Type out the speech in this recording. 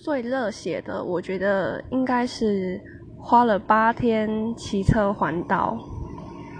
最热血的我觉得应该是花了八天骑车环岛。